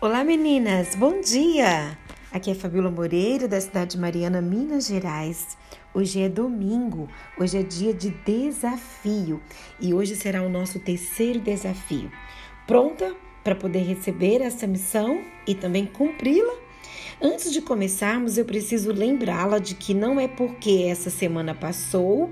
Olá meninas, bom dia! Aqui é Fabíola Moreira, da cidade de Mariana, Minas Gerais. Hoje é domingo, hoje é dia de desafio e hoje será o nosso terceiro desafio. Pronta para poder receber essa missão e também cumpri-la? Antes de começarmos, eu preciso lembrá-la de que não é porque essa semana passou,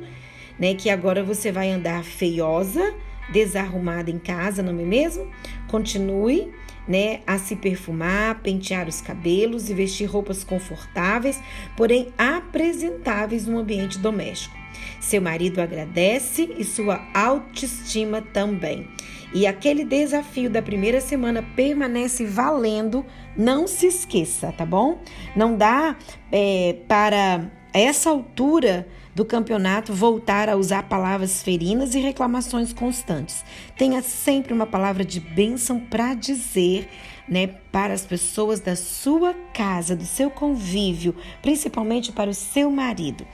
né, que agora você vai andar feiosa, desarrumada em casa, não é mesmo? Continue né, a se perfumar, pentear os cabelos e vestir roupas confortáveis, porém apresentáveis no ambiente doméstico. Seu marido agradece e sua autoestima também. E aquele desafio da primeira semana permanece valendo. Não se esqueça, tá bom? Não dá é, para essa altura do campeonato voltar a usar palavras ferinas e reclamações constantes. Tenha sempre uma palavra de bênção para dizer, né, para as pessoas da sua casa, do seu convívio, principalmente para o seu marido.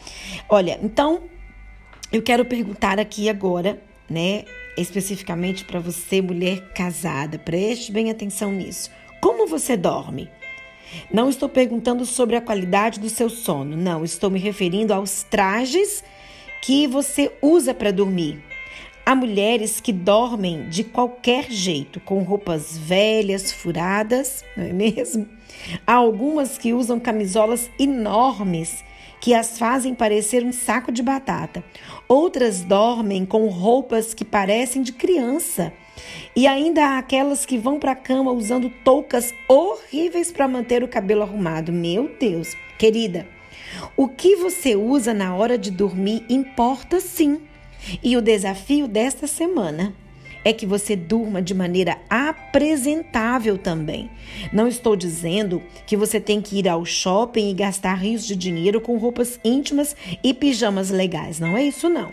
Olha, então eu quero perguntar aqui agora, né, especificamente para você, mulher casada, preste bem atenção nisso. Como você dorme? Não estou perguntando sobre a qualidade do seu sono, não, estou me referindo aos trajes que você usa para dormir. Há mulheres que dormem de qualquer jeito, com roupas velhas, furadas, não é mesmo? Há algumas que usam camisolas enormes que as fazem parecer um saco de batata. Outras dormem com roupas que parecem de criança e ainda há aquelas que vão para a cama usando toucas horríveis para manter o cabelo arrumado. Meu Deus, querida, o que você usa na hora de dormir importa sim. E o desafio desta semana é que você durma de maneira apresentável também. Não estou dizendo que você tem que ir ao shopping e gastar rios de dinheiro com roupas íntimas e pijamas legais. Não é isso, não.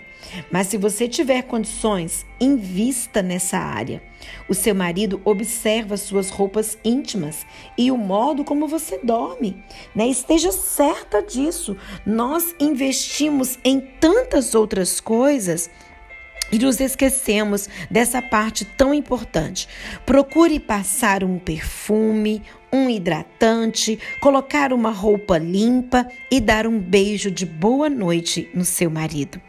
Mas se você tiver condições, invista nessa área. O seu marido observa suas roupas íntimas e o modo como você dorme. Né? Esteja certa disso. Nós investimos em tantas outras coisas e nos esquecemos dessa parte tão importante. Procure passar um perfume, um hidratante, colocar uma roupa limpa e dar um beijo de boa noite no seu marido.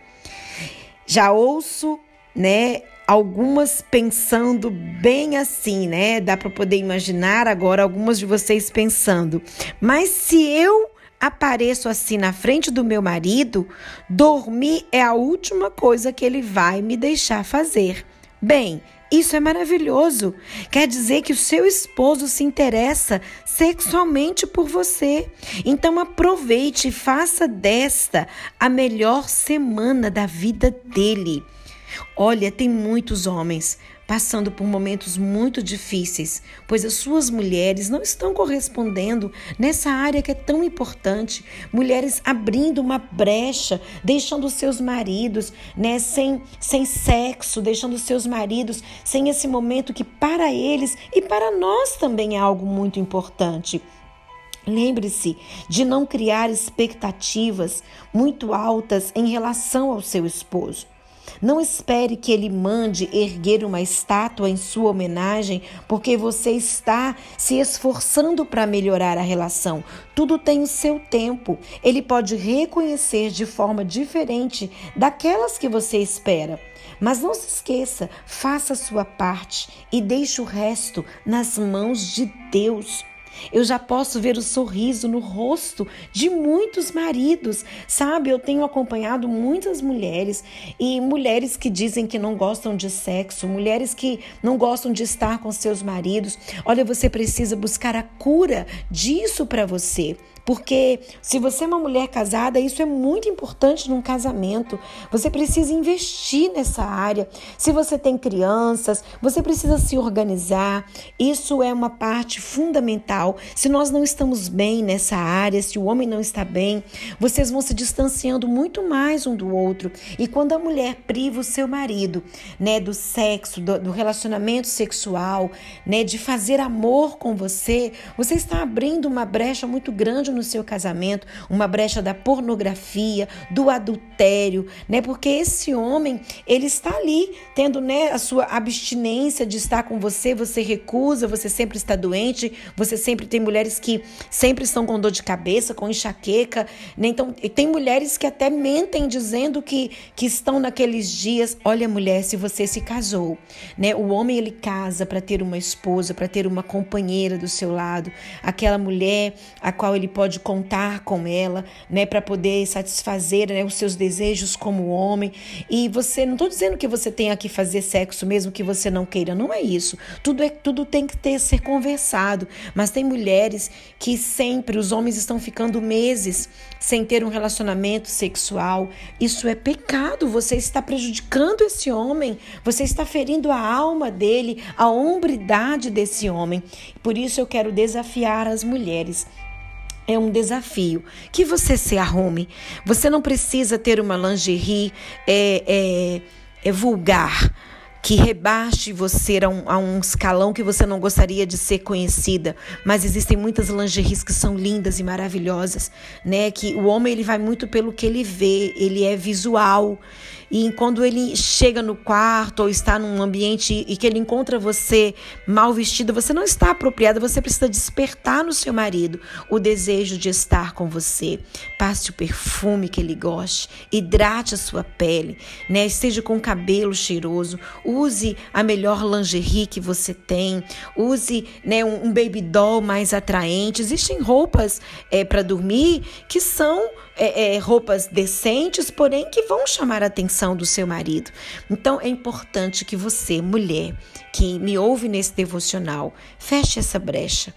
Já ouço, né, algumas pensando bem assim, né? Dá para poder imaginar agora algumas de vocês pensando. Mas se eu apareço assim na frente do meu marido, dormir é a última coisa que ele vai me deixar fazer. Bem, isso é maravilhoso. Quer dizer que o seu esposo se interessa sexualmente por você. Então aproveite e faça desta a melhor semana da vida dele. Olha, tem muitos homens passando por momentos muito difíceis, pois as suas mulheres não estão correspondendo nessa área que é tão importante. Mulheres abrindo uma brecha, deixando seus maridos né, sem, sem sexo, deixando seus maridos sem esse momento que para eles e para nós também é algo muito importante. Lembre-se de não criar expectativas muito altas em relação ao seu esposo. Não espere que ele mande erguer uma estátua em sua homenagem, porque você está se esforçando para melhorar a relação. Tudo tem o seu tempo. Ele pode reconhecer de forma diferente daquelas que você espera. Mas não se esqueça, faça a sua parte e deixe o resto nas mãos de Deus. Eu já posso ver o sorriso no rosto de muitos maridos, sabe? Eu tenho acompanhado muitas mulheres e mulheres que dizem que não gostam de sexo, mulheres que não gostam de estar com seus maridos. Olha, você precisa buscar a cura disso para você. Porque se você é uma mulher casada, isso é muito importante num casamento. Você precisa investir nessa área. Se você tem crianças, você precisa se organizar. Isso é uma parte fundamental se nós não estamos bem nessa área, se o homem não está bem, vocês vão se distanciando muito mais um do outro. E quando a mulher priva o seu marido, né, do sexo, do, do relacionamento sexual, né, de fazer amor com você, você está abrindo uma brecha muito grande no seu casamento, uma brecha da pornografia, do adultério, né? Porque esse homem, ele está ali tendo, né, a sua abstinência de estar com você, você recusa, você sempre está doente, você sempre tem mulheres que sempre estão com dor de cabeça, com enxaqueca, né? Então, tem mulheres que até mentem dizendo que, que estão naqueles dias. Olha, mulher, se você se casou, né? O homem ele casa para ter uma esposa, para ter uma companheira do seu lado, aquela mulher a qual ele pode contar com ela, né, para poder satisfazer, né, os seus desejos como homem. E você, não estou dizendo que você tenha que fazer sexo mesmo que você não queira, não é isso. Tudo é tudo tem que ter ser conversado, mas tem mulheres que sempre os homens estão ficando meses sem ter um relacionamento sexual. Isso é pecado. Você está prejudicando esse homem, você está ferindo a alma dele, a hombridade desse homem. Por isso eu quero desafiar as mulheres é um desafio. Que você se arrume. Você não precisa ter uma lingerie é, é, é vulgar que rebaixe você a um, a um, escalão que você não gostaria de ser conhecida. Mas existem muitas lingeries que são lindas e maravilhosas, né? Que o homem ele vai muito pelo que ele vê, ele é visual. E quando ele chega no quarto ou está num ambiente e que ele encontra você mal vestido, você não está apropriada, você precisa despertar no seu marido o desejo de estar com você. Passe o perfume que ele goste, hidrate a sua pele, né? Esteja com o cabelo cheiroso, use a melhor lingerie que você tem, use né, um, um baby doll mais atraente. Existem roupas é, para dormir que são é, é, roupas decentes, porém que vão chamar a do seu marido. Então é importante que você, mulher, que me ouve nesse devocional, feche essa brecha.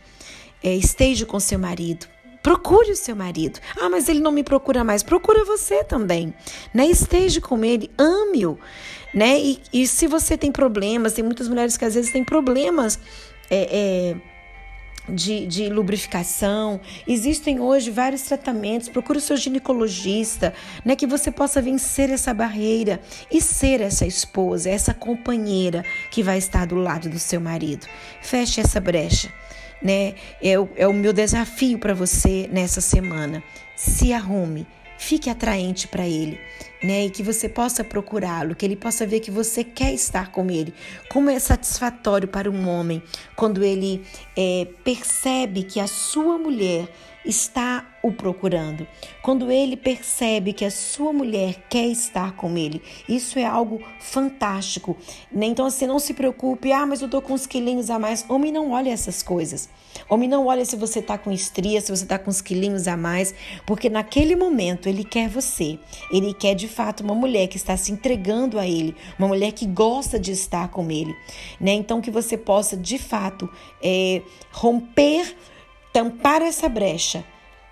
É, esteja com seu marido, Procure o seu marido. Ah, mas ele não me procura mais. Procura você também. Né? Esteja com ele, ame-o. Né? E, e, se você tem problemas, tem muitas mulheres que às vezes têm problemas. É, é, de, de, lubrificação. Existem hoje vários tratamentos. Procure o seu ginecologista, né, que você possa vencer essa barreira e ser essa esposa, essa companheira que vai estar do lado do seu marido. Feche essa brecha né? É o, é o meu desafio para você nessa semana. Se arrume, fique atraente para ele, né? E que você possa procurá-lo, que ele possa ver que você quer estar com ele. Como é satisfatório para um homem quando ele é, percebe que a sua mulher está o procurando. Quando ele percebe que a sua mulher quer estar com ele, isso é algo fantástico. Né? Então, assim, não se preocupe, ah, mas eu tô com uns quilinhos a mais. Homem não olha essas coisas. Homem não olha se você tá com estria, se você tá com uns quilinhos a mais, porque naquele momento ele quer você. Ele quer de fato uma mulher que está se entregando a ele, uma mulher que gosta de estar com ele, né? Então que você possa de fato é, romper tampar essa brecha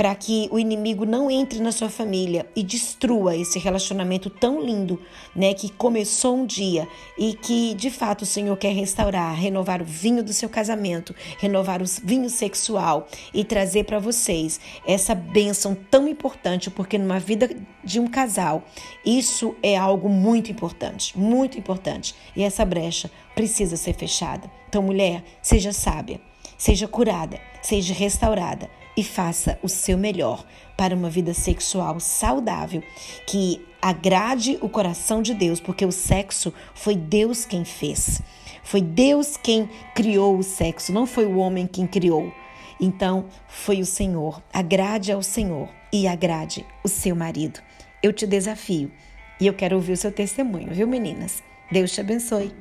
para que o inimigo não entre na sua família e destrua esse relacionamento tão lindo, né, que começou um dia e que de fato o Senhor quer restaurar, renovar o vinho do seu casamento, renovar o vinho sexual e trazer para vocês essa bênção tão importante, porque numa vida de um casal, isso é algo muito importante, muito importante. E essa brecha precisa ser fechada. Então, mulher, seja sábia Seja curada, seja restaurada e faça o seu melhor para uma vida sexual saudável que agrade o coração de Deus, porque o sexo foi Deus quem fez. Foi Deus quem criou o sexo, não foi o homem quem criou. Então, foi o Senhor. Agrade ao Senhor e agrade o seu marido. Eu te desafio e eu quero ouvir o seu testemunho, viu, meninas? Deus te abençoe.